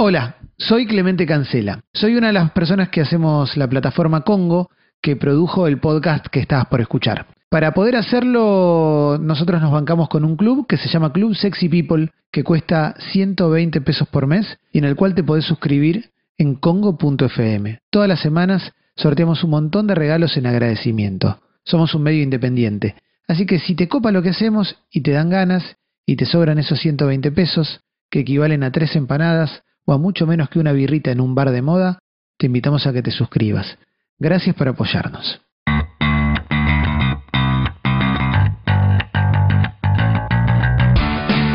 Hola, soy Clemente Cancela. Soy una de las personas que hacemos la plataforma Congo que produjo el podcast que estabas por escuchar. Para poder hacerlo, nosotros nos bancamos con un club que se llama Club Sexy People, que cuesta 120 pesos por mes y en el cual te podés suscribir en congo.fm. Todas las semanas sorteamos un montón de regalos en agradecimiento. Somos un medio independiente. Así que si te copa lo que hacemos y te dan ganas y te sobran esos 120 pesos, que equivalen a tres empanadas, o a mucho menos que una birrita en un bar de moda, te invitamos a que te suscribas. Gracias por apoyarnos.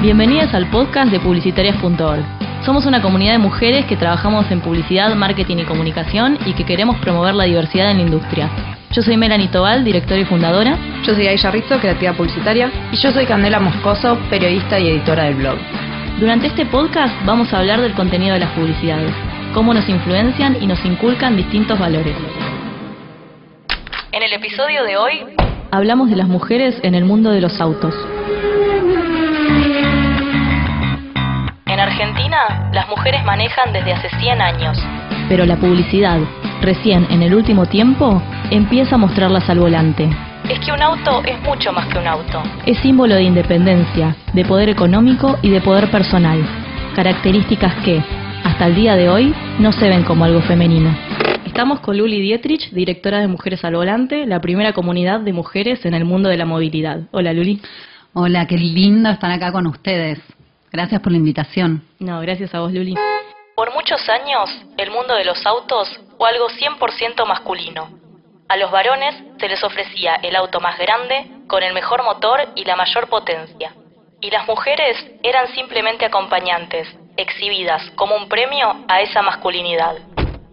Bienvenidas al podcast de publicitarias.org. Somos una comunidad de mujeres que trabajamos en publicidad, marketing y comunicación y que queremos promover la diversidad en la industria. Yo soy Melanie Tobal, directora y fundadora. Yo soy Aisha Rizzo, creativa publicitaria. Y yo soy Candela Moscoso, periodista y editora del blog. Durante este podcast vamos a hablar del contenido de las publicidades, cómo nos influencian y nos inculcan distintos valores. En el episodio de hoy hablamos de las mujeres en el mundo de los autos. En Argentina, las mujeres manejan desde hace 100 años. Pero la publicidad, recién en el último tiempo, empieza a mostrarlas al volante es que un auto es mucho más que un auto. Es símbolo de independencia, de poder económico y de poder personal. Características que, hasta el día de hoy, no se ven como algo femenino. Estamos con Luli Dietrich, directora de Mujeres al Volante, la primera comunidad de mujeres en el mundo de la movilidad. Hola Luli. Hola, qué lindo estar acá con ustedes. Gracias por la invitación. No, gracias a vos Luli. Por muchos años, el mundo de los autos fue algo 100% masculino a los varones se les ofrecía el auto más grande, con el mejor motor y la mayor potencia. Y las mujeres eran simplemente acompañantes, exhibidas como un premio a esa masculinidad.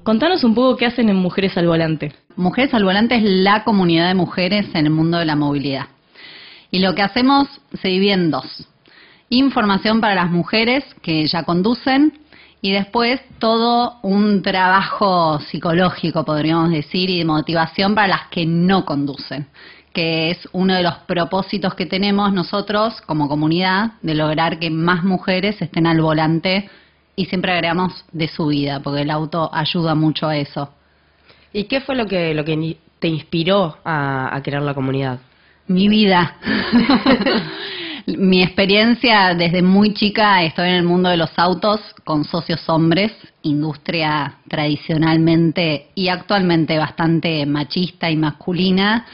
Contanos un poco qué hacen en Mujeres al Volante. Mujeres al Volante es la comunidad de mujeres en el mundo de la movilidad. Y lo que hacemos se divide en dos. Información para las mujeres que ya conducen y después todo un trabajo psicológico, podríamos decir, y de motivación para las que no conducen, que es uno de los propósitos que tenemos nosotros como comunidad de lograr que más mujeres estén al volante y siempre agregamos de su vida, porque el auto ayuda mucho a eso. ¿Y qué fue lo que, lo que te inspiró a, a crear la comunidad? Mi vida. Mi experiencia desde muy chica estoy en el mundo de los autos con socios hombres, industria tradicionalmente y actualmente bastante machista y masculina.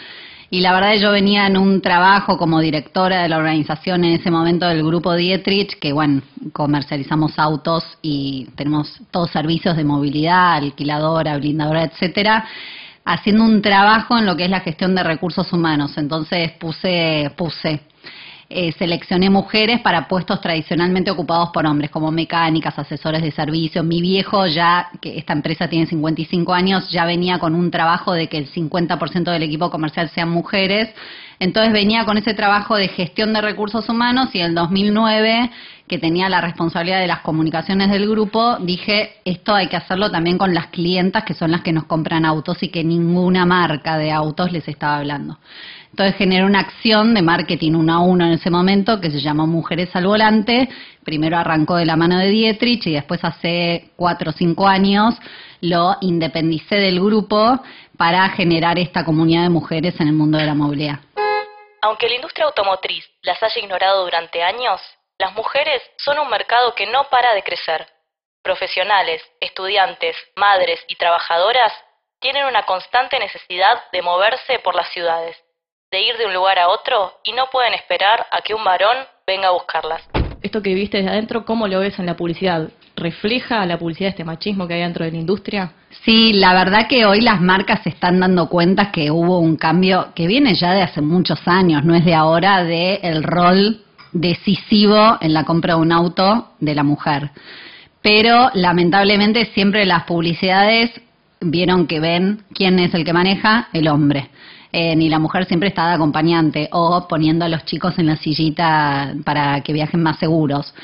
Y la verdad yo venía en un trabajo como directora de la organización en ese momento del grupo Dietrich, que bueno, comercializamos autos y tenemos todos servicios de movilidad, alquiladora, blindadora, etcétera haciendo un trabajo en lo que es la gestión de recursos humanos. Entonces puse, puse eh, seleccioné mujeres para puestos tradicionalmente ocupados por hombres, como mecánicas, asesores de servicio. Mi viejo ya, que esta empresa tiene 55 años, ya venía con un trabajo de que el 50% del equipo comercial sean mujeres. Entonces venía con ese trabajo de gestión de recursos humanos y en el 2009, que tenía la responsabilidad de las comunicaciones del grupo, dije, esto hay que hacerlo también con las clientas que son las que nos compran autos y que ninguna marca de autos les estaba hablando. Entonces generé una acción de marketing uno a uno en ese momento que se llamó Mujeres al Volante. Primero arrancó de la mano de Dietrich y después hace cuatro o cinco años lo independicé del grupo para generar esta comunidad de mujeres en el mundo de la movilidad. Aunque la industria automotriz las haya ignorado durante años, las mujeres son un mercado que no para de crecer. Profesionales, estudiantes, madres y trabajadoras tienen una constante necesidad de moverse por las ciudades de ir de un lugar a otro y no pueden esperar a que un varón venga a buscarlas. Esto que viste desde adentro, ¿cómo lo ves en la publicidad? ¿Refleja la publicidad este machismo que hay dentro de la industria? Sí, la verdad que hoy las marcas se están dando cuenta que hubo un cambio que viene ya de hace muchos años, no es de ahora, de el rol decisivo en la compra de un auto de la mujer. Pero lamentablemente siempre las publicidades vieron que ven quién es el que maneja, el hombre eh, ni la mujer siempre está de acompañante o poniendo a los chicos en la sillita para que viajen más seguros.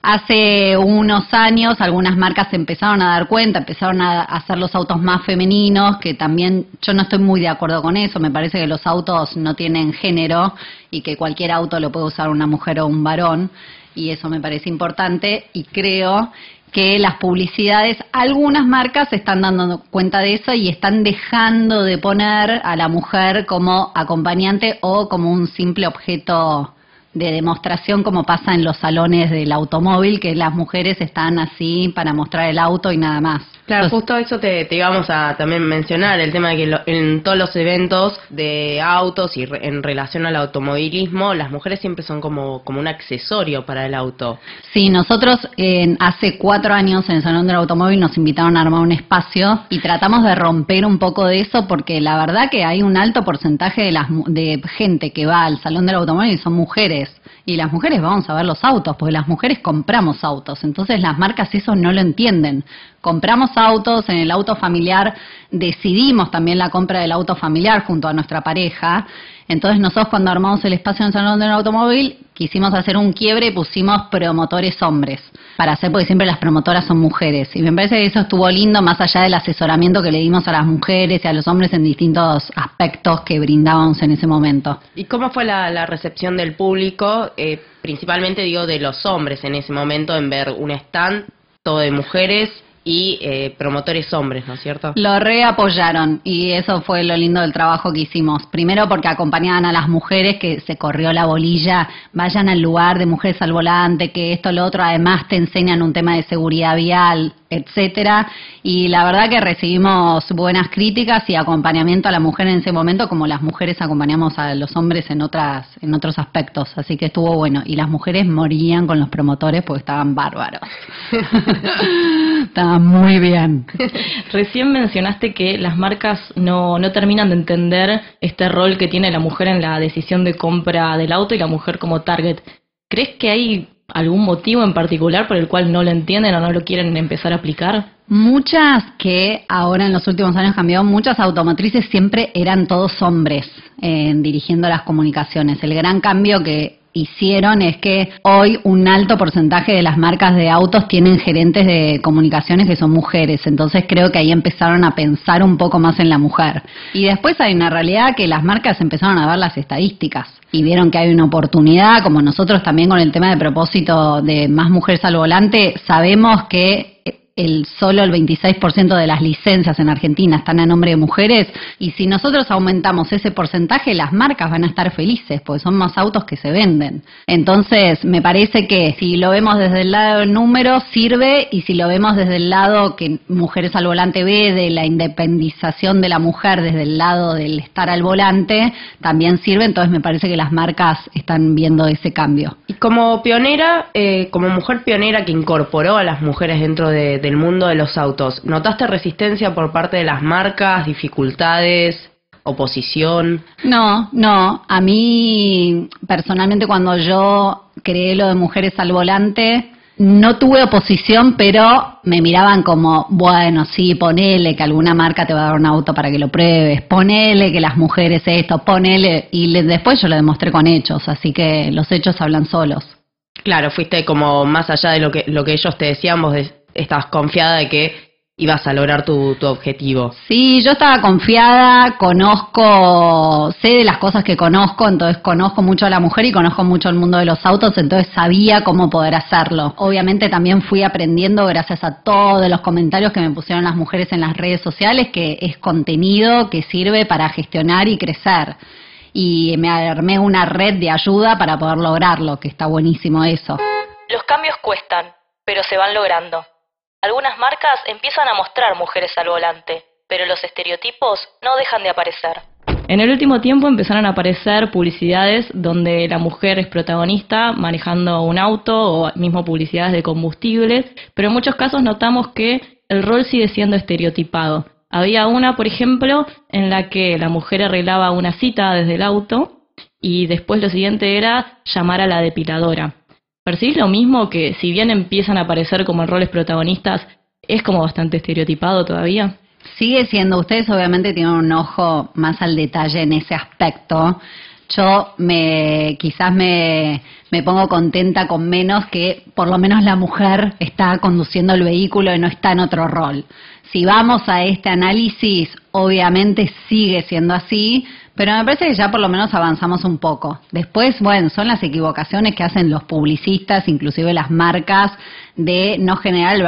Hace unos años algunas marcas empezaron a dar cuenta, empezaron a hacer los autos más femeninos, que también yo no estoy muy de acuerdo con eso, me parece que los autos no tienen género y que cualquier auto lo puede usar una mujer o un varón y eso me parece importante y creo que las publicidades, algunas marcas están dando cuenta de eso y están dejando de poner a la mujer como acompañante o como un simple objeto de demostración como pasa en los salones del automóvil, que las mujeres están así para mostrar el auto y nada más. Claro, justo eso te, íbamos a también mencionar, el tema de que en todos los eventos de autos y en relación al automovilismo, las mujeres siempre son como, como un accesorio para el auto. Sí, nosotros en, hace cuatro años en el Salón del Automóvil nos invitaron a armar un espacio y tratamos de romper un poco de eso porque la verdad que hay un alto porcentaje de, las, de gente que va al Salón del Automóvil y son mujeres y las mujeres vamos a ver los autos, porque las mujeres compramos autos, entonces las marcas eso no lo entienden. Compramos autos, en el auto familiar decidimos también la compra del auto familiar junto a nuestra pareja, entonces nosotros cuando armamos el espacio en el Salón del Automóvil quisimos hacer un quiebre y pusimos promotores hombres para hacer, porque siempre las promotoras son mujeres. Y me parece que eso estuvo lindo, más allá del asesoramiento que le dimos a las mujeres y a los hombres en distintos aspectos que brindábamos en ese momento. ¿Y cómo fue la, recepción del público, eh, principalmente digo de los hombres en ese momento, en ver un stand todo de mujeres y eh, promotores hombres, ¿no es cierto? Lo reapoyaron y eso fue lo lindo del trabajo que hicimos. Primero porque acompañaban a las mujeres que se corrió la bolilla, vayan al lugar de mujeres al volante, que esto, lo otro, además te enseñan un tema de seguridad vial, etcétera. Y la verdad que recibimos buenas críticas y acompañamiento a la mujer en ese momento, como las mujeres acompañamos a los hombres en otras, en otros aspectos. Así que estuvo bueno. Y las mujeres morían con los promotores porque estaban bárbaros. estaban muy bien. Recién mencionaste que las marcas no, no terminan de entender este rol que tiene la mujer en la decisión de compra del auto y la mujer como target. ¿Crees que hay algún motivo en particular por el cual no lo entienden o no lo quieren empezar a aplicar? Muchas que ahora en los últimos años cambiado, muchas automotrices siempre eran todos hombres en dirigiendo las comunicaciones. El gran cambio que hicieron es que hoy un alto porcentaje de las marcas de autos tienen gerentes de comunicaciones que son mujeres, entonces creo que ahí empezaron a pensar un poco más en la mujer. Y después hay una realidad que las marcas empezaron a ver las estadísticas y vieron que hay una oportunidad, como nosotros también con el tema de propósito de más mujeres al volante, sabemos que el solo el 26% de las licencias en Argentina están a nombre de mujeres y si nosotros aumentamos ese porcentaje las marcas van a estar felices porque son más autos que se venden. Entonces me parece que si lo vemos desde el lado del número sirve y si lo vemos desde el lado que Mujeres al Volante ve de la independización de la mujer desde el lado del estar al volante también sirve. Entonces me parece que las marcas están viendo ese cambio. Y como pionera, eh, como mujer pionera que incorporó a las mujeres dentro de del mundo de los autos, ¿notaste resistencia por parte de las marcas, dificultades, oposición? No, no. A mí, personalmente, cuando yo creé lo de mujeres al volante, no tuve oposición, pero me miraban como, bueno, sí, ponele que alguna marca te va a dar un auto para que lo pruebes, ponele que las mujeres esto, ponele, y después yo lo demostré con hechos, así que los hechos hablan solos. Claro, fuiste como más allá de lo que, lo que ellos te decían, vos estabas confiada de que ibas a lograr tu, tu, objetivo. Sí, yo estaba confiada, conozco, sé de las cosas que conozco, entonces conozco mucho a la mujer y conozco mucho el mundo de los autos, entonces sabía cómo poder hacerlo. Obviamente también fui aprendiendo gracias a todos los comentarios que me pusieron las mujeres en las redes sociales, que es contenido que sirve para gestionar y crecer. Y me armé una red de ayuda para poder lograrlo, que está buenísimo eso. Los cambios cuestan, pero se van logrando. Algunas marcas empiezan a mostrar mujeres al volante, pero los estereotipos no dejan de aparecer. En el último tiempo empezaron a aparecer publicidades donde la mujer es protagonista manejando un auto o mismo publicidades de combustibles, pero en muchos casos notamos que el rol sigue siendo estereotipado. Había una, por ejemplo, en la que la mujer arreglaba una cita desde el auto y después lo siguiente era llamar a la depiladora. ¿Percibís lo mismo que si bien empiezan a aparecer como roles protagonistas, es como bastante estereotipado todavía? Sigue siendo, ustedes obviamente tienen un ojo más al detalle en ese aspecto. Yo me quizás me, me pongo contenta con menos que por lo menos la mujer está conduciendo el vehículo y no está en otro rol. Si vamos a este análisis, obviamente sigue siendo así, Pero me parece que ya por lo menos avanzamos un poco. Después, bueno, son las equivocaciones que hacen los publicistas, inclusive las marcas, de no generar el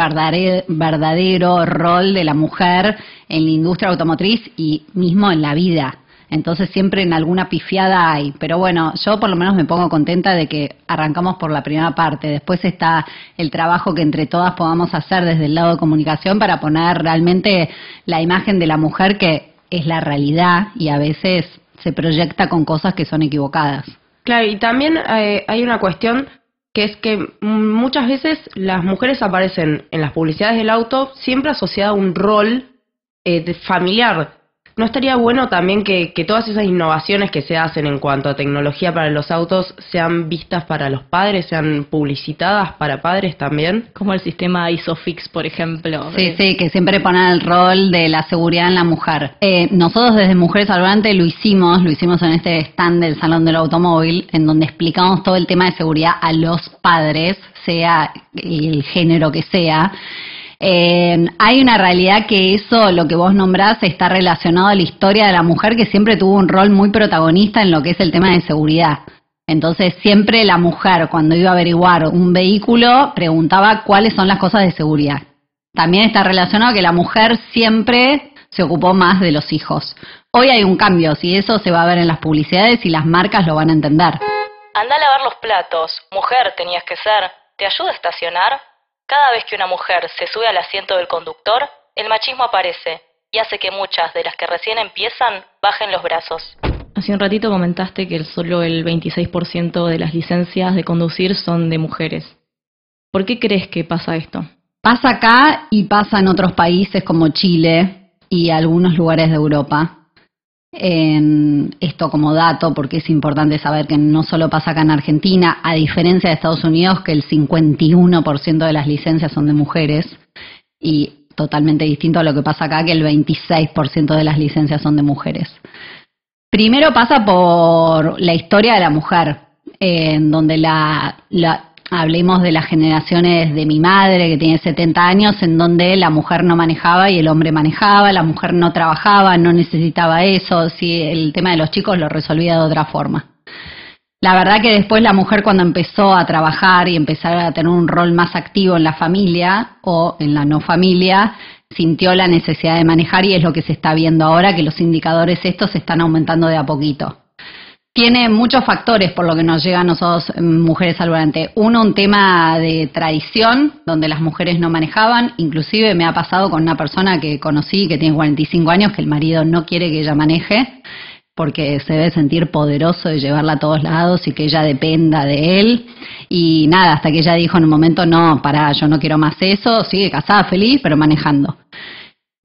verdadero, rol de la mujer en la industria automotriz y mismo en la vida. Entonces siempre en alguna pifiada hay. Pero bueno, yo por lo menos me pongo contenta de que arrancamos por la primera parte. Después está el trabajo que entre todas podamos hacer desde el lado de comunicación para poner realmente la imagen de la mujer que es la realidad y a veces se proyecta con cosas que son equivocadas. Claro, y también eh, hay una cuestión que es que muchas veces las mujeres aparecen en las publicidades del auto siempre asociada a un rol eh, familiar. ¿No estaría bueno también que, todas esas innovaciones que se hacen en cuanto a tecnología para los autos sean vistas para los padres, sean publicitadas para padres también? Como el sistema ISOFIX, por ejemplo. Sí, sí, que siempre ponen el rol de la seguridad en la mujer. Eh, nosotros desde Mujeres al Volante lo hicimos, lo hicimos en este stand del Salón del Automóvil, en donde explicamos todo el tema de seguridad a los padres, sea el género que sea. Eh, hay una realidad que eso, lo que vos nombrás, está relacionado a la historia de la mujer que siempre tuvo un rol muy protagonista en lo que es el tema de seguridad. Entonces siempre la mujer cuando iba a averiguar un vehículo preguntaba cuáles son las cosas de seguridad. También está relacionado a que la mujer siempre se ocupó más de los hijos. Hoy hay un cambio, si eso se va a ver en las publicidades y las marcas lo van a entender. Anda a lavar los platos, mujer tenías que ser. ¿Te ayuda a estacionar? Cada vez que una mujer se sube al asiento del conductor, el machismo aparece y hace que muchas de las que recién empiezan bajen los brazos. Hace un ratito comentaste que solo el 26% de las licencias de conducir son de mujeres. ¿Por qué crees que pasa esto? Pasa acá y pasa en otros países como Chile y algunos lugares de Europa en esto como dato, porque es importante saber que no solo pasa acá en Argentina, a diferencia de Estados Unidos, que el 51% de las licencias son de mujeres, y totalmente distinto a lo que pasa acá, que el 26% de las licencias son de mujeres. Primero pasa por la historia de la mujer, en donde la, la Hablemos de las generaciones de mi madre, que tiene 70 años, en donde la mujer no manejaba y el hombre manejaba, la mujer no trabajaba, no necesitaba eso, si el tema de los chicos lo resolvía de otra forma. La verdad que después la mujer cuando empezó a trabajar y empezar a tener un rol más activo en la familia o en la no familia, sintió la necesidad de manejar y es lo que se está viendo ahora, que los indicadores estos se están aumentando de a poquito tiene muchos factores por lo que nos llega a nosotros mm, mujeres al volante. Uno, un tema de tradición, donde las mujeres no manejaban. Inclusive me ha pasado con una persona que conocí que tiene 45 años que el marido no quiere que ella maneje porque se debe sentir poderoso de llevarla a todos lados y que ella dependa de él. Y nada, hasta que ella dijo en un momento, no, para, yo no quiero más eso, sigue casada, feliz, pero manejando.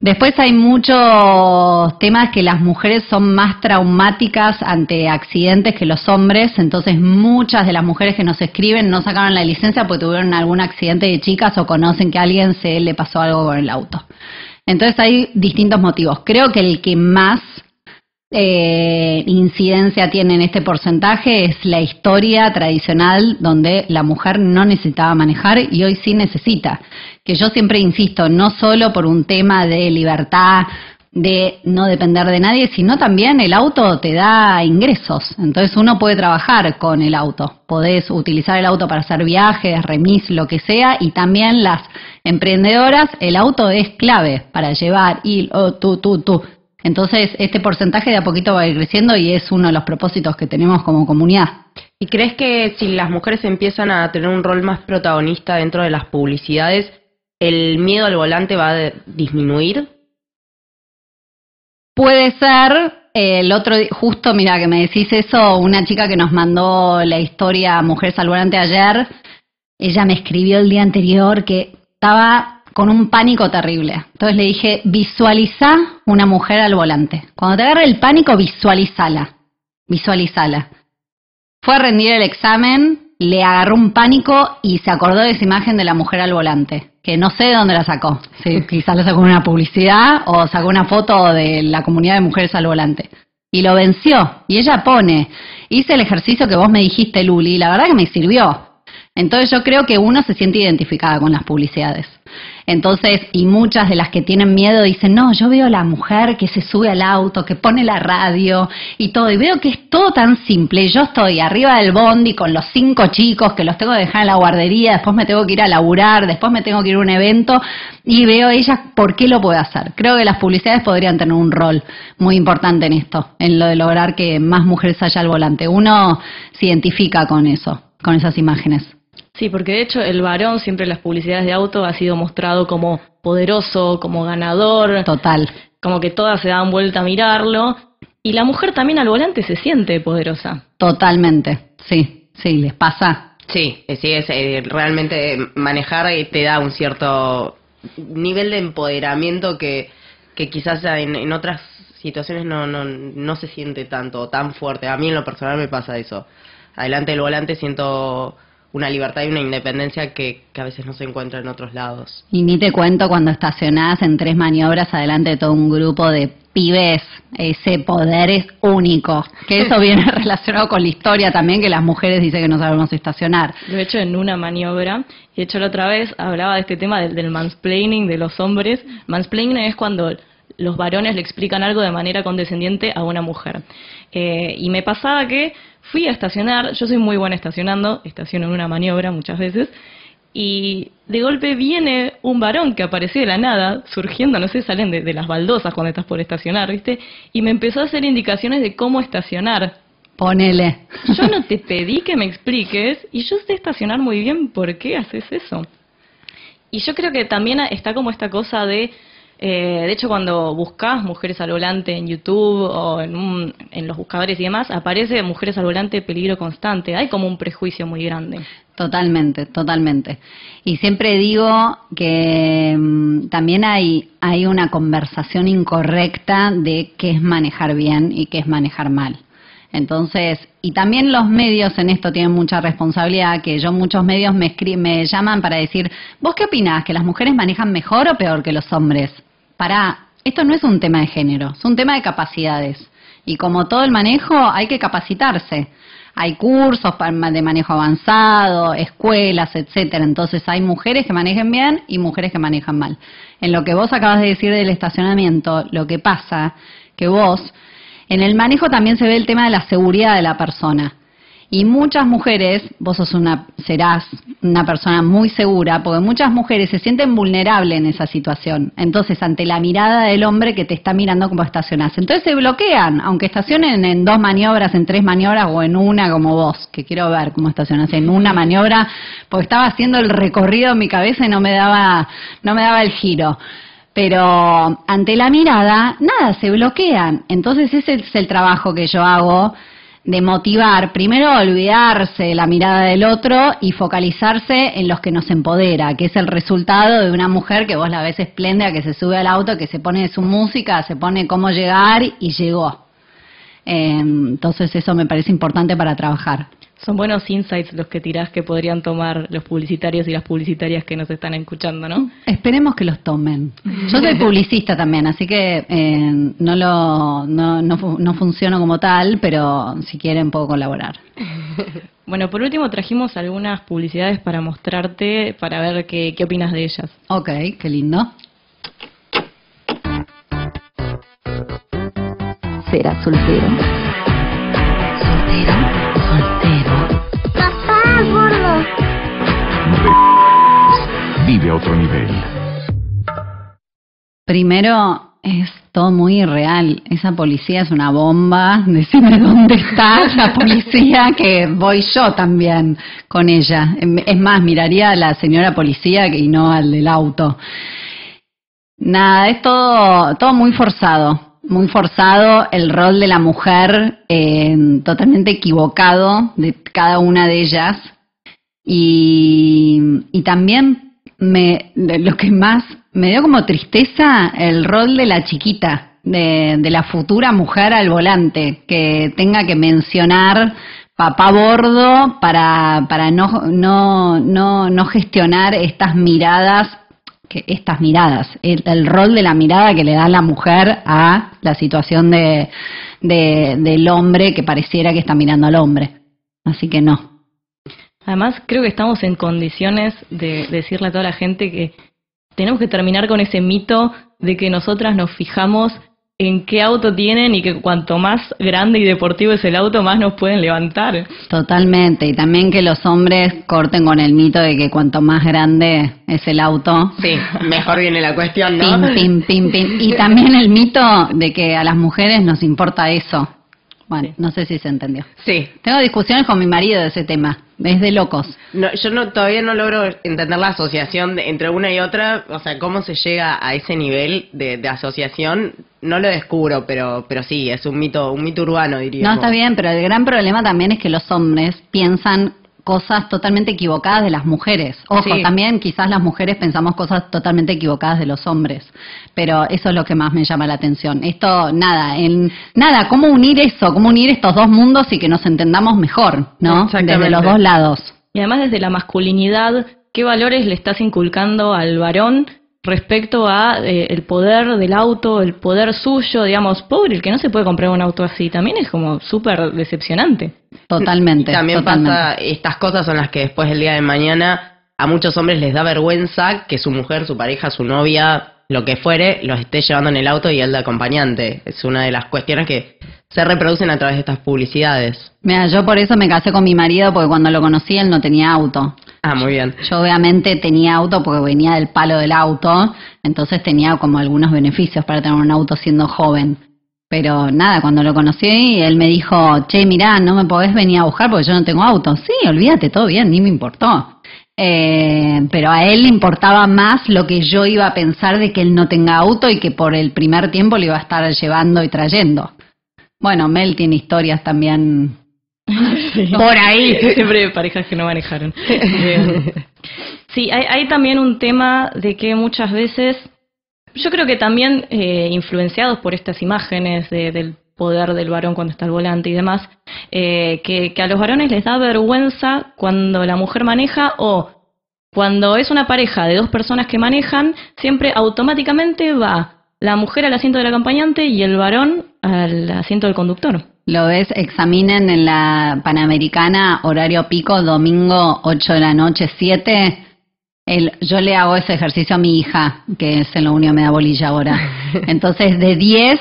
Después hay muchos temas que las mujeres son más traumáticas ante accidentes que los hombres, entonces muchas de las mujeres que nos escriben no sacaron la licencia porque tuvieron algún accidente de chicas o conocen que a alguien se le pasó algo con el auto. Entonces hay distintos motivos. Creo que el que más eh, incidencia tiene en este porcentaje es la historia tradicional donde la mujer no necesitaba manejar y hoy sí necesita. Que yo siempre insisto, no solo por un tema de libertad, de no depender de nadie, sino también el auto te da ingresos. Entonces uno puede trabajar con el auto. Podés utilizar el auto para hacer viajes, remis, lo que sea, y también las emprendedoras, el auto es clave para llevar y oh, tú, tú, tú. Entonces, este porcentaje de a poquito va a ir creciendo y es uno de los propósitos que tenemos como comunidad. ¿Y crees que si las mujeres empiezan a tener un rol más protagonista dentro de las publicidades, el miedo al volante va a disminuir? Puede ser. El otro, justo, mira, que me decís eso, una chica que nos mandó la historia Mujeres al Volante ayer, ella me escribió el día anterior que estaba con un pánico terrible. Entonces le dije, visualiza una mujer al volante. Cuando te agarre el pánico, visualizala. Visualizala. Fue a rendir el examen, le agarró un pánico y se acordó de esa imagen de la mujer al volante, que no sé de dónde la sacó. Si quizás la sacó en una publicidad o sacó una foto de la comunidad de mujeres al volante. Y lo venció. Y ella pone, hice el ejercicio que vos me dijiste, Luli, y la verdad que me sirvió. Entonces yo creo que uno se siente identificada con las publicidades. Entonces, y muchas de las que tienen miedo dicen, no, yo veo a la mujer que se sube al auto, que pone la radio y todo, y veo que es todo tan simple. Yo estoy arriba del bondi con los cinco chicos que los tengo que dejar en la guardería, después me tengo que ir a laburar, después me tengo que ir a un evento y veo ellas por qué lo puede hacer. Creo que las publicidades podrían tener un rol muy importante en esto, en lo de lograr que más mujeres haya al volante. Uno se identifica con eso, con esas imágenes. Sí, porque de hecho el varón siempre en las publicidades de auto ha sido mostrado como poderoso, como ganador. Total. Como que todas se dan vuelta a mirarlo. Y la mujer también al volante se siente poderosa. Totalmente, sí, sí, les pasa. Sí, sí, es eh, realmente manejar te da un cierto nivel de empoderamiento que, que quizás en, en otras situaciones no, no, no se siente tanto, tan fuerte. A mí en lo personal me pasa eso. Adelante del volante siento una libertad y una independencia que, que, a veces no se encuentra en otros lados. Y ni te cuento cuando estacionás en tres maniobras adelante de todo un grupo de pibes, ese poder es único. Que eso viene relacionado con la historia también, que las mujeres dicen que no sabemos estacionar. Lo he hecho en una maniobra, y de hecho la otra vez hablaba de este tema del, del mansplaining de los hombres. Mansplaining es cuando los varones le explican algo de manera condescendiente a una mujer. Eh, y me pasaba que fui a estacionar, yo soy muy buena estacionando, estaciono en una maniobra muchas veces, y de golpe viene un varón que apareció de la nada, surgiendo, no sé, salen de, de, las baldosas cuando estás por estacionar, ¿viste? Y me empezó a hacer indicaciones de cómo estacionar. Ponele. Yo no te pedí que me expliques y yo sé estacionar muy bien, ¿por qué haces eso? Y yo creo que también está como esta cosa de eh, de hecho, cuando buscas mujeres al volante en YouTube o en, un, en, los buscadores y demás, aparece mujeres al volante peligro constante. Hay como un prejuicio muy grande. Totalmente, totalmente. Y siempre digo que mmm, también hay, hay una conversación incorrecta de qué es manejar bien y qué es manejar mal. Entonces, y también los medios en esto tienen mucha responsabilidad, que yo muchos medios me, me llaman para decir, ¿vos qué opinás? ¿Que las mujeres manejan mejor o peor que los hombres? Para, esto no es un tema de género, es un tema de capacidades. Y como todo el manejo, hay que capacitarse. Hay cursos de manejo avanzado, escuelas, etcétera. Entonces hay mujeres que manejen bien y mujeres que manejan mal. En lo que vos acabas de decir del estacionamiento, lo que pasa que vos en el manejo también se ve el tema de la seguridad de la persona. Y muchas mujeres, vos sos una, serás una persona muy segura, porque muchas mujeres se sienten vulnerables en esa situación. Entonces, ante la mirada del hombre que te está mirando como estacionás. Entonces se bloquean, aunque estacionen en dos maniobras, en tres maniobras o en una como vos, que quiero ver cómo estacionás en una maniobra, porque estaba haciendo el recorrido en mi cabeza y no me daba, no me daba el giro pero ante la mirada, nada, se bloquean. Entonces ese es el trabajo que yo hago de motivar, primero olvidarse la mirada del otro y focalizarse en los que nos empodera, que es el resultado de una mujer que vos la ves espléndida, que se sube al auto, que se pone su música, se pone cómo llegar y llegó. Eh, entonces eso me parece importante para trabajar. Son buenos insights los que tirás que podrían tomar los publicitarios y las publicitarias que nos están escuchando, ¿no? Esperemos que los tomen. Yo soy publicista también, así que eh, no, lo, no, no, no funciono como tal, pero si quieren puedo colaborar. Bueno, por último trajimos algunas publicidades para mostrarte, para ver qué, qué opinas de ellas. Ok, qué lindo. Será soltero. Soltero. Soltero. Vive a otro nivel. Primero, es todo muy irreal. Esa policía es una bomba. Decime dónde está la policía, que voy yo también con ella. Es más, miraría a la señora policía y no al del auto. Nada, es todo, todo muy forzado muy forzado el rol de la mujer, eh, totalmente equivocado de cada una de ellas. Y, y también me, lo que más me dio como tristeza el rol de la chiquita, de, la futura mujer al volante, que tenga que mencionar papá bordo para, para no, no, no, no gestionar estas miradas que estas miradas, el, el, rol de la mirada que le da la mujer a la situación de, de, del hombre que pareciera que está mirando al hombre. Así que no. Además, creo que estamos en condiciones de decirle a toda la gente que tenemos que terminar con ese mito de que nosotras nos fijamos en qué auto tienen y que cuanto más grande y deportivo es el auto, más nos pueden levantar. Totalmente, y también que los hombres corten con el mito de que cuanto más grande es el auto. Sí, mejor viene la cuestión, ¿no? Pim, pim, pim, pim. Y también el mito de que a las mujeres nos importa eso. Bueno, no sé si se entendió. Sí. Tengo discusiones con mi marido de ese tema. Es de locos. No, yo no, todavía no logro entender la asociación de- entre una y otra, o sea, cómo se llega a ese nivel de, de asociación, no lo descubro, pero, pero sí, es un mito, un mito urbano, diría. No, está bien, pero el gran problema también es que los hombres piensan cosas totalmente equivocadas de las mujeres. Ojo, Sí. también quizás las mujeres pensamos cosas totalmente equivocadas de los hombres, pero eso es lo que más me llama la atención. Esto, nada, en nada, cómo unir eso, cómo unir estos dos mundos y que nos entendamos mejor, ¿no? Desde los dos lados. Y además desde la masculinidad, ¿qué valores le estás inculcando al varón respecto a eh, el poder del auto, el poder suyo? Digamos, pobre, el que no se puede comprar un auto así, también es como súper decepcionante. Totalmente. También totalmente. pasa, estas cosas son las que después el día de mañana a muchos hombres les da vergüenza que su mujer, su pareja, su novia, lo que fuere, los esté llevando en el auto y él de acompañante. Es una de las cuestiones que se reproducen a través de estas publicidades. Mira, yo por eso me casé con mi marido porque cuando lo conocí él no tenía auto. Ah, muy bien. Yo obviamente tenía auto porque venía del palo del auto, entonces tenía como algunos beneficios para tener un auto siendo joven. Pero nada, cuando lo conocí, él me dijo, che, mirá, no me podés venir a buscar porque yo no tengo auto. Sí, olvídate, todo bien, ni me importó. Eh, pero a él le importaba más lo que yo iba a pensar de que él no tenga auto y que por el primer tiempo le iba a estar llevando y trayendo. Bueno, Mel tiene historias también Por ahí. Siempre parejas que no manejaron. Sí, hay, hay también un tema de que muchas veces, yo creo que también eh, influenciados por estas imágenes de- del poder del varón cuando está al volante y demás, eh, que, que a los varones les da vergüenza cuando la mujer maneja o cuando es una pareja de dos personas que manejan, siempre automáticamente va la mujer al asiento del acompañante y el varón al asiento del conductor. Lo ves, examinen en la Panamericana, horario pico, domingo 8 de la noche, 7. El, yo le hago ese ejercicio a mi hija, que es en lo único que me da bolilla ahora. Entonces, de 10,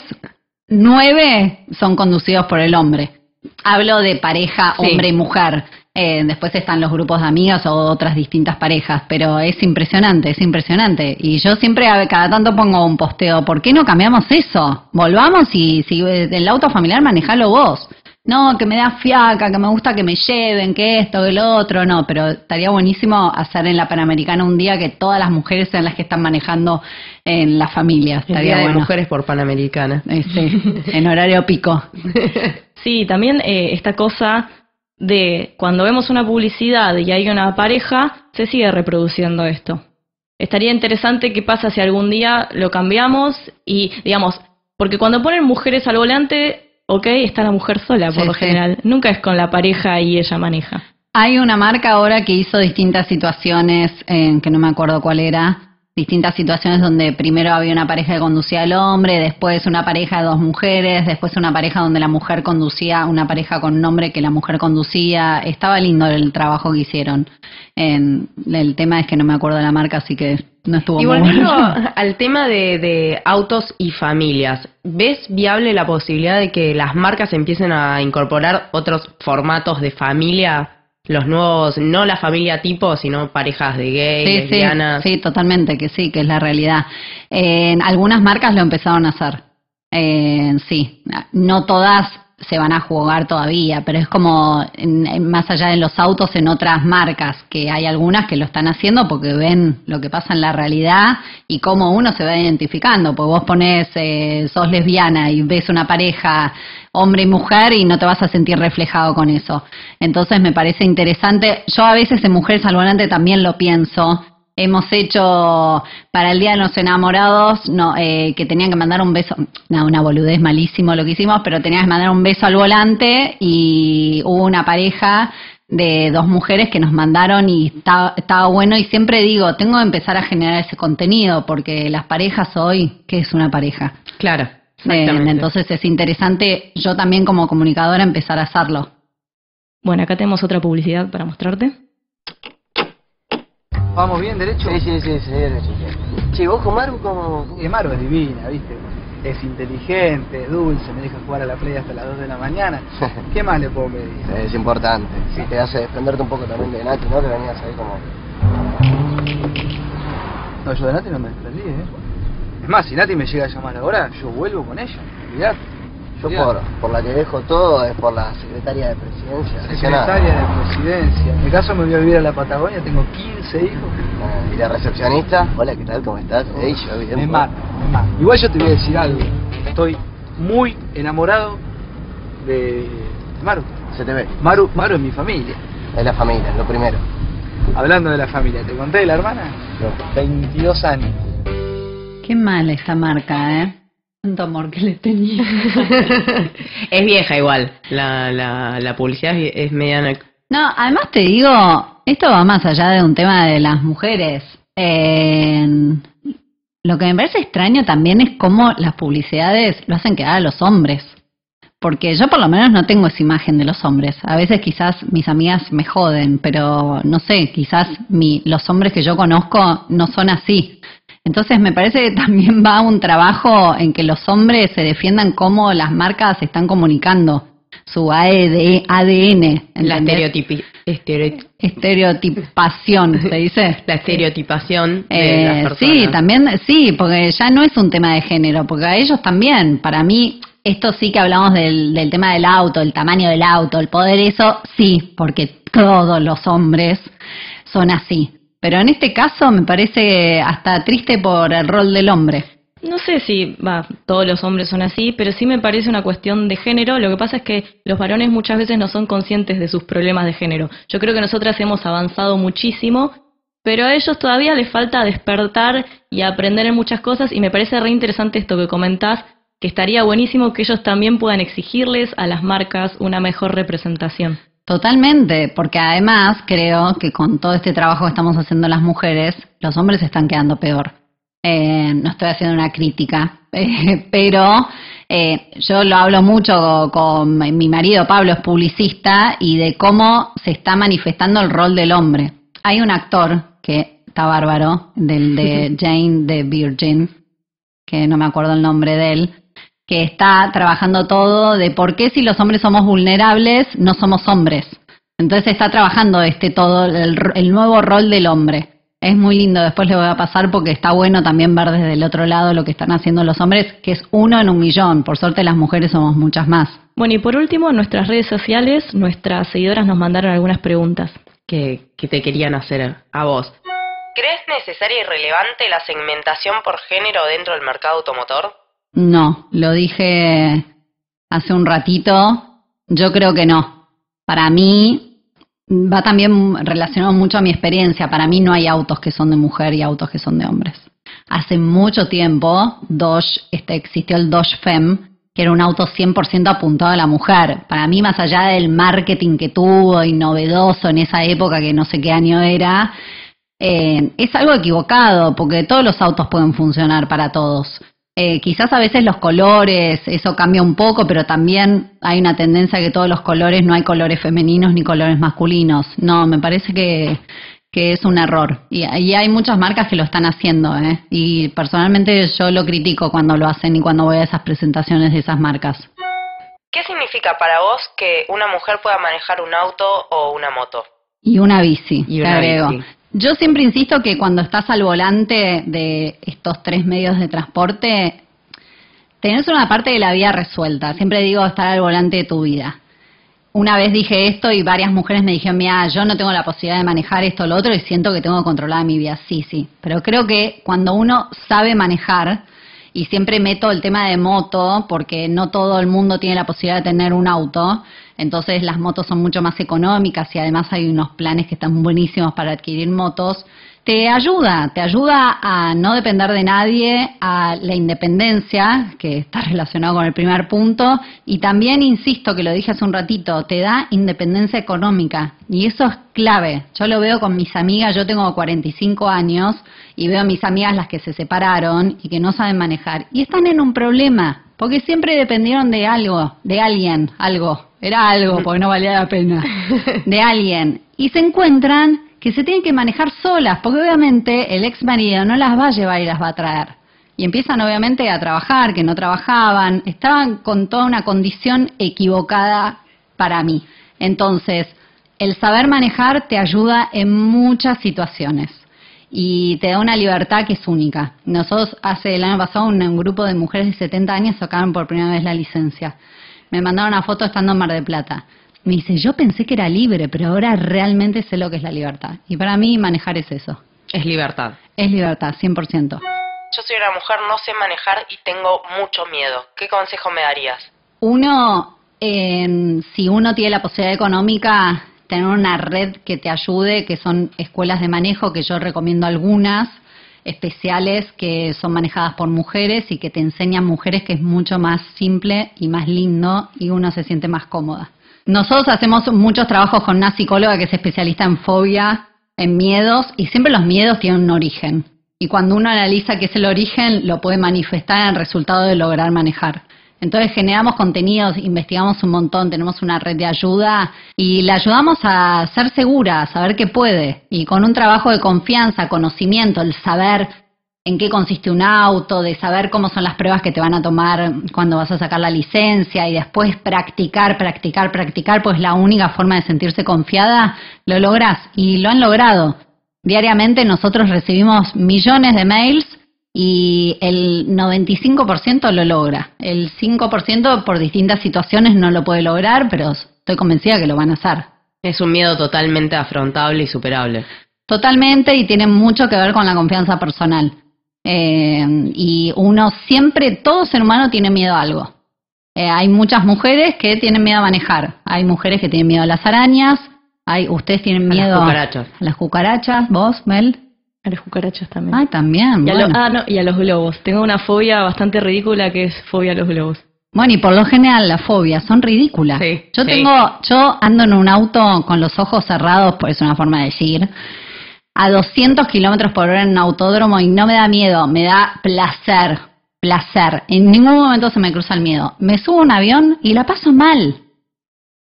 9 son conducidos por el hombre. Hablo de pareja, Sí. Eh, después están los grupos de amigas o otras distintas parejas, pero es impresionante, es impresionante. Y yo siempre a- cada tanto pongo un posteo, ¿por qué no cambiamos eso? Volvamos y si el auto familiar manejalo vos. No, que me da fiaca, que me gusta que me lleven, que esto, que lo otro, no, pero estaría buenísimo hacer en la Panamericana un día que todas las mujeres sean las que están manejando en las familias. Estaría Día de bueno. Mujeres por Panamericana. Eh, sí, en horario pico. Sí, también eh, esta cosa de cuando vemos una publicidad y hay una pareja, se sigue reproduciendo esto. Estaría interesante qué pasa si algún día lo cambiamos y, digamos, porque cuando ponen mujeres al volante, ok, está la mujer sola por Sí, lo sí. general. Nunca es con la pareja y ella maneja. Hay una marca ahora que hizo distintas situaciones, en que no me acuerdo cuál era, distintas situaciones donde primero había una pareja que conducía al hombre, después una pareja de dos mujeres, después una pareja donde la mujer conducía, una pareja con un hombre que la mujer conducía. Estaba lindo el trabajo que hicieron. En, el tema es que no me acuerdo de la marca, así que no estuvo Y muy volviendo bueno. al tema de, de autos y familias, ¿ves viable la posibilidad de que las marcas empiecen a incorporar otros formatos de familia? Los nuevos, no la familia tipo, sino parejas de gay, Sí, sí, lesbianas. sí, totalmente, que sí, que es la realidad. Eh, algunas marcas lo empezaron a hacer. Eh, sí, no todas se van a jugar todavía, pero es como en- más allá de los autos en otras marcas, que hay algunas que lo están haciendo porque ven lo que pasa en la realidad y cómo uno se va identificando. Pues vos pones, eh, sos lesbiana y ves una pareja hombre y mujer y no te vas a sentir reflejado con eso. Entonces me parece interesante. Yo a veces en Mujeres al Volante también lo pienso. Hemos hecho para el Día de los Enamorados no, eh, que tenían que mandar un beso, no, una boludez malísimo lo que hicimos, pero tenían que mandar un beso al volante y hubo una pareja de dos mujeres que nos mandaron y estaba, estaba bueno y siempre digo, tengo que empezar a generar ese contenido porque las parejas hoy, ¿qué es una pareja? Claro. Eh, exactamente. entonces es interesante yo también como comunicadora empezar a hacerlo. Bueno, acá tenemos otra publicidad para mostrarte. Vamos bien, derecho. Sí, sí, sí, sí, derecho. Che, vos con Maru como... Y Maru es divina, ¿viste? Es inteligente, es dulce, me deja jugar a la playa hasta las 2 de la mañana. ¿Qué más le puedo pedir? es importante. Sí, te hace desprenderte un poco también de Nati, ¿no? Que venías ahí como... No, yo de Nati no me desprendí, ¿eh? Es más, si Nati me llega a llamar ahora, yo vuelvo con ella, olvidate. Yo por, por la que dejo todo es por la secretaria de presidencia. Secretaria de presidencia. En mi caso me voy a vivir a la Patagonia, tengo 15 hijos. Ah, ¿Y la recepcionista? Hola, ¿qué tal? ¿Cómo estás? Ey, yo bien. Me mata. Igual yo te voy a decir algo. Estoy muy enamorado de Maru. Se te ve. Maru, Maru es mi familia. Es la familia, lo primero. Hablando de la familia, ¿te conté de la hermana? No. 22 años. Qué mal esta marca, ¿eh? Tanto amor que le tenía. es vieja igual. La, la, la publicidad es, es mediana. No, además te digo, esto va más allá de un tema de las mujeres. Eh, lo que me parece extraño también es cómo las publicidades lo hacen quedar a los hombres. Porque yo por lo menos no tengo esa imagen de los hombres. A veces quizás mis amigas me joden, pero no sé, quizás mi, los hombres que yo conozco no son así. Entonces me parece que también va un trabajo en que los hombres se defiendan cómo las marcas están comunicando su ADN. ¿entendés? La estereotipi, estereo- estereotipación, ¿se dice? la estereotipación de Eh, las personas. sí, también, sí, porque ya no es un tema de género, porque a ellos también, para mí, esto sí que hablamos del, del tema del auto, el tamaño del auto, el poder, eso sí, porque todos los hombres son así. Pero en este caso me parece hasta triste por el rol del hombre. No sé si todos los hombres son así, pero sí me parece una cuestión de género. Lo que pasa es que los varones muchas veces no son conscientes de sus problemas de género. Yo creo que nosotras hemos avanzado muchísimo, pero a ellos todavía les falta despertar y aprender en muchas cosas y me parece re interesante esto que comentás, que estaría buenísimo que ellos también puedan exigirles a las marcas una mejor representación. Totalmente, porque además creo que con todo este trabajo que estamos haciendo las mujeres, los hombres están quedando peor. Eh, no estoy haciendo una crítica, eh, pero eh, yo lo hablo mucho con, mi marido Pablo, es publicista, y de cómo se está manifestando el rol del hombre. Hay un actor que está bárbaro, del de Jane the Virgin, que no me acuerdo el nombre de él, que está trabajando todo de por qué si los hombres somos vulnerables no somos hombres. Entonces está trabajando este todo el, el nuevo rol del hombre. Es muy lindo, después le voy a pasar porque está bueno también ver desde el otro lado lo que están haciendo los hombres, que es uno en un millón. Por suerte las mujeres somos muchas más. Bueno, y por último, en nuestras redes sociales, nuestras seguidoras nos mandaron algunas preguntas. que, que te querían hacer a vos. ¿Crees necesaria y relevante la segmentación por género dentro del mercado automotor? No, lo dije hace un ratito, yo creo que no. Para mí va también relacionado mucho a mi experiencia. Para mí no hay autos que son de mujer y autos que son de hombres. Hace mucho tiempo Dodge, este, existió el Dodge Femme, que era un auto 100% apuntado a la mujer. Para mí, más allá del marketing que tuvo y novedoso en esa época, que no sé qué año era, eh, es algo equivocado, porque todos los autos pueden funcionar para todos. Eh, quizás a veces los colores, eso cambia un poco, pero también hay una tendencia que todos los colores, no hay colores femeninos ni colores masculinos. No, me parece que, que es un error. Y, y hay muchas marcas que lo están haciendo, ¿eh? Y personalmente yo lo critico cuando lo hacen y cuando voy a esas presentaciones de esas marcas. ¿Qué significa para vos que una mujer pueda manejar un auto o una moto? Y una bici, Y te agrego. bici. Yo siempre insisto que cuando estás al volante de estos tres medios de transporte, tenés una parte de la vida resuelta. Siempre digo estar al volante de tu vida. Una vez dije esto y varias mujeres me dijeron, mira, yo no tengo la posibilidad de manejar esto o lo otro y siento que tengo controlada mi vida. Sí, sí. Pero creo que cuando uno sabe manejar, y siempre meto el tema de moto, porque no todo el mundo tiene la posibilidad de tener un auto, entonces las motos son mucho más económicas y además hay unos planes que están buenísimos para adquirir motos, te ayuda, te ayuda a no depender de nadie, a la independencia, que está relacionado con el primer punto, y también, insisto, que lo dije hace un ratito, te da independencia económica, y eso es clave. Yo lo veo con mis amigas, yo tengo 45 años, y veo a mis amigas las que se separaron y que no saben manejar, y están en un problema, porque siempre dependieron de algo, de alguien, algo, era algo, porque no valía la pena, de alguien, y se encuentran que se tienen que manejar solas, porque obviamente el ex marido no las va a llevar y las va a traer. Y empiezan obviamente a trabajar, que no trabajaban, estaban con toda una condición equivocada para mí. Entonces, el saber manejar te ayuda en muchas situaciones y te da una libertad que es única. Nosotros hace el año pasado un, grupo de mujeres de 70 años sacaron por primera vez la licencia. Me mandaron una foto estando en Mar del Plata. Me dice, yo pensé que era libre, pero ahora realmente sé lo que es la libertad. Y para mí manejar es eso. Es libertad. Es libertad, 100%. Yo soy una mujer, no sé manejar y tengo mucho miedo. ¿Qué consejo me darías? Uno, si uno tiene la posibilidad económica, tener una red que te ayude, que son escuelas de manejo, que yo recomiendo algunas especiales que son manejadas por mujeres y que te enseñan mujeres que es mucho más simple y más lindo y uno se siente más cómoda. Nosotros hacemos muchos trabajos con una psicóloga que es especialista en fobia, en miedos y siempre los miedos tienen un origen. Y cuando uno analiza qué es el origen, lo puede manifestar en el resultado de lograr manejar. Entonces generamos contenidos, investigamos un montón, tenemos una red de ayuda y le ayudamos a ser segura, a saber qué puede. Y con un trabajo de confianza, conocimiento, el saber en qué consiste un auto, de saber cómo son las pruebas que te van a tomar cuando vas a sacar la licencia y después practicar, practicar, practicar, pues la única forma de sentirse confiada, lo logras y lo han logrado. Diariamente nosotros recibimos millones de mails y el 95% lo logra. El 5% por distintas situaciones no lo puede lograr, pero estoy convencida que lo van a hacer. Es un miedo totalmente afrontable y superable. Totalmente y tiene mucho que ver con la confianza personal. Eh, y uno siempre, todo ser humano tiene miedo a algo. Eh, hay muchas mujeres que tienen miedo a manejar. Hay mujeres que tienen miedo a las arañas. Hay, ustedes tienen miedo a las cucarachas. A las cucarachas. ¿Vos, Mel? A las cucarachas también. Ah, también. Y, a ah, no, y a los globos. Tengo una fobia bastante ridícula que es fobia a los globos. Bueno, y por lo general las fobias son ridículas. yo tengo, yo ando en un auto con los ojos cerrados, por es una forma de decir, a 200 kilómetros por hora en un autódromo y no me da miedo, me da placer, placer. En ningún momento se me cruza el miedo. Me subo a un avión y la paso mal.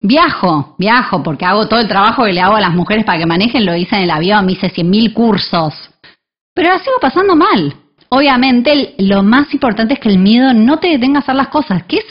Viajo, viajo, porque hago todo el trabajo que le hago a las mujeres para que manejen, lo hice en el avión, me hice 100.000 cursos. Pero la sigo pasando mal. Obviamente, lo más importante es que el miedo no te detenga a hacer las cosas, que es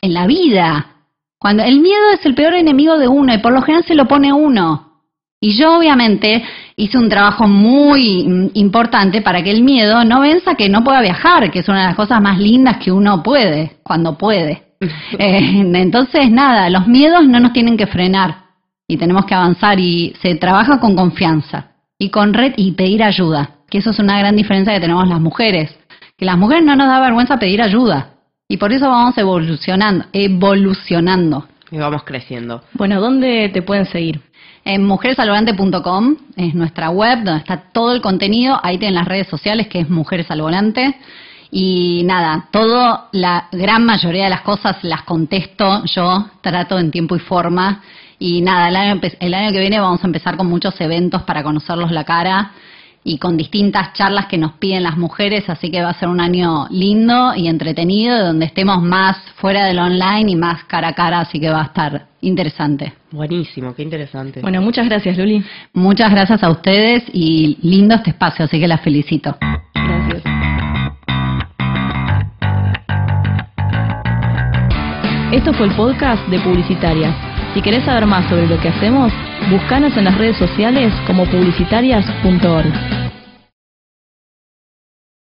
en la vida. Cuando el miedo es el peor enemigo de uno y por lo general se lo pone uno. Y yo obviamente hice un trabajo muy importante para que el miedo no venza que no pueda viajar, que es una de las cosas más lindas que uno puede, cuando puede. Eh, entonces, nada, los miedos no nos tienen que frenar y tenemos que avanzar y se trabaja con confianza y con red y pedir ayuda, que eso es una gran diferencia que tenemos las mujeres, que las mujeres no nos da vergüenza pedir ayuda y por eso vamos evolucionando, evolucionando. Y vamos creciendo. Bueno, ¿dónde te pueden seguir? En mujeresalvolante.com es nuestra web donde está todo el contenido. Ahí tienen las redes sociales que es Mujeres al Volante. Y nada, todo, la gran mayoría de las cosas las contesto yo, trato en tiempo y forma. Y nada, el año, el año que viene vamos a empezar con muchos eventos para conocerlos la cara y con distintas charlas que nos piden las mujeres, así que va a ser un año lindo y entretenido, donde estemos más fuera del online y más cara a cara, así que va a estar interesante. Buenísimo, qué interesante. Bueno, muchas gracias, Luli. Muchas gracias a ustedes y lindo este espacio, así que las felicito. Esto fue el podcast de Publicitarias. Si querés saber más sobre lo que hacemos, búscanos en las redes sociales como publicitarias.org.